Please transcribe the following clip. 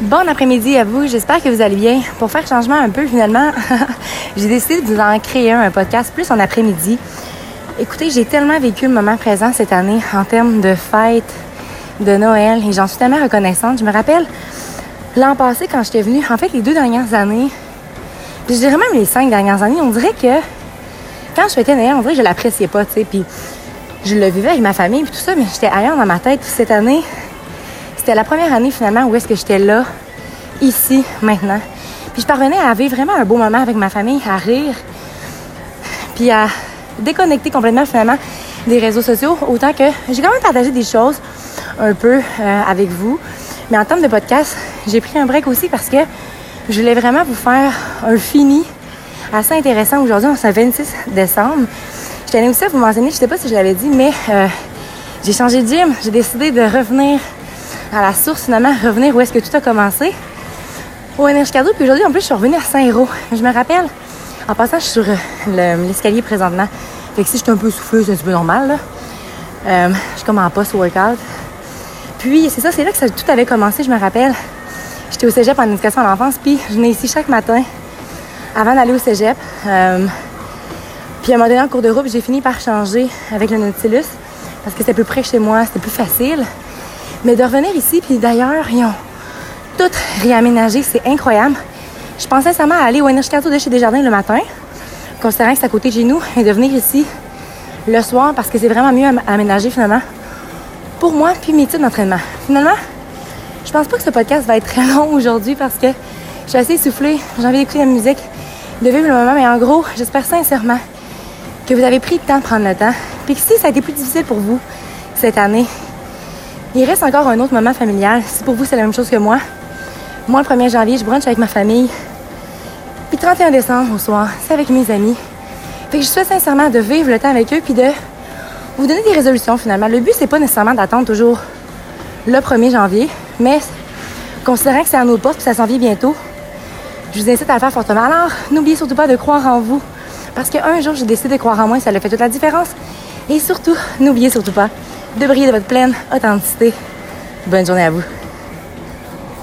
Bon après-midi à vous, j'espère que vous allez bien. Pour faire changement un peu, finalement, j'ai décidé de vous en créer un, podcast plus en après-midi. Écoutez, j'ai tellement vécu le moment présent cette année en termes de fête, de Noël, et j'en suis tellement reconnaissante. Je me rappelle l'an passé quand j'étais venue, en fait les deux dernières années, je dirais même les cinq dernières années, on dirait que quand je fêtais Noël, on dirait que je l'appréciais pas, tu sais, puis je le vivais avec ma famille puis tout ça, mais j'étais ailleurs dans ma tête. cette année, c'était la première année finalement où est-ce que j'étais là, ici, maintenant. Puis je parvenais à vivre vraiment un beau moment avec ma famille, à rire, puis à déconnecter complètement finalement des réseaux sociaux, autant que j'ai quand même partagé des choses un peu euh, avec vous. Mais en termes de podcast, j'ai pris un break aussi parce que je voulais vraiment vous faire un fini assez intéressant aujourd'hui. On est le 26 décembre. Je tenais aussi à vous mentionner, je sais pas si je l'avais dit, mais euh, j'ai changé de gym. J'ai décidé de revenir à la source, finalement, revenir où est-ce que tout a commencé. Au Énergie Cadeau. Puis aujourd'hui, en plus, je suis revenue à Saint-Hérault. Je me rappelle, en passant, je suis sur euh, l'escalier présentement. Fait que si je suis un peu souffleuse, c'est un petit peu normal, là. Euh, je suis comme en post-workout. Puis, c'est ça, c'est là que tout avait commencé, je me rappelle. J'étais au cégep en éducation à l'enfance, puis je venais ici chaque matin avant d'aller au cégep. Puis à un moment donné, en cours de route, j'ai fini par changer avec le Nautilus parce que c'était plus près chez moi, c'était plus facile. Mais de revenir ici, puis d'ailleurs, ils ont tout réaménagé, c'est incroyable. Je pensais sincèrement aller au Energy de chez Desjardins le matin, considérant que c'est à côté de chez nous, et de venir ici le soir parce que c'est vraiment mieux aménager finalement pour moi puis mes titres d'entraînement. Finalement, je pense pas que ce podcast va être très long aujourd'hui parce que je suis assez essoufflée, j'ai envie d'écouter la musique, de vivre le moment, mais en gros, j'espère sincèrement que vous avez pris le temps de prendre le temps, puis que si ça a été plus difficile pour vous cette année, il reste encore un autre moment familial. Si pour vous c'est la même chose que moi, moi le 1er janvier, je brunch avec ma famille. Puis 31 décembre au soir, c'est avec mes amis. Fait que je souhaite sincèrement de vivre le temps avec eux puis de vous donner des résolutions finalement. Le but c'est pas nécessairement d'attendre toujours le 1er janvier, mais considérant que c'est à nos portes puis ça s'en vient bientôt, je vous incite à le faire fortement. Alors, n'oubliez surtout pas de croire en vous, parce qu'un jour, j'ai décidé de croire en moi, ça a fait toute la différence. Et surtout, n'oubliez surtout pas de briller de votre pleine authenticité. Bonne journée à vous.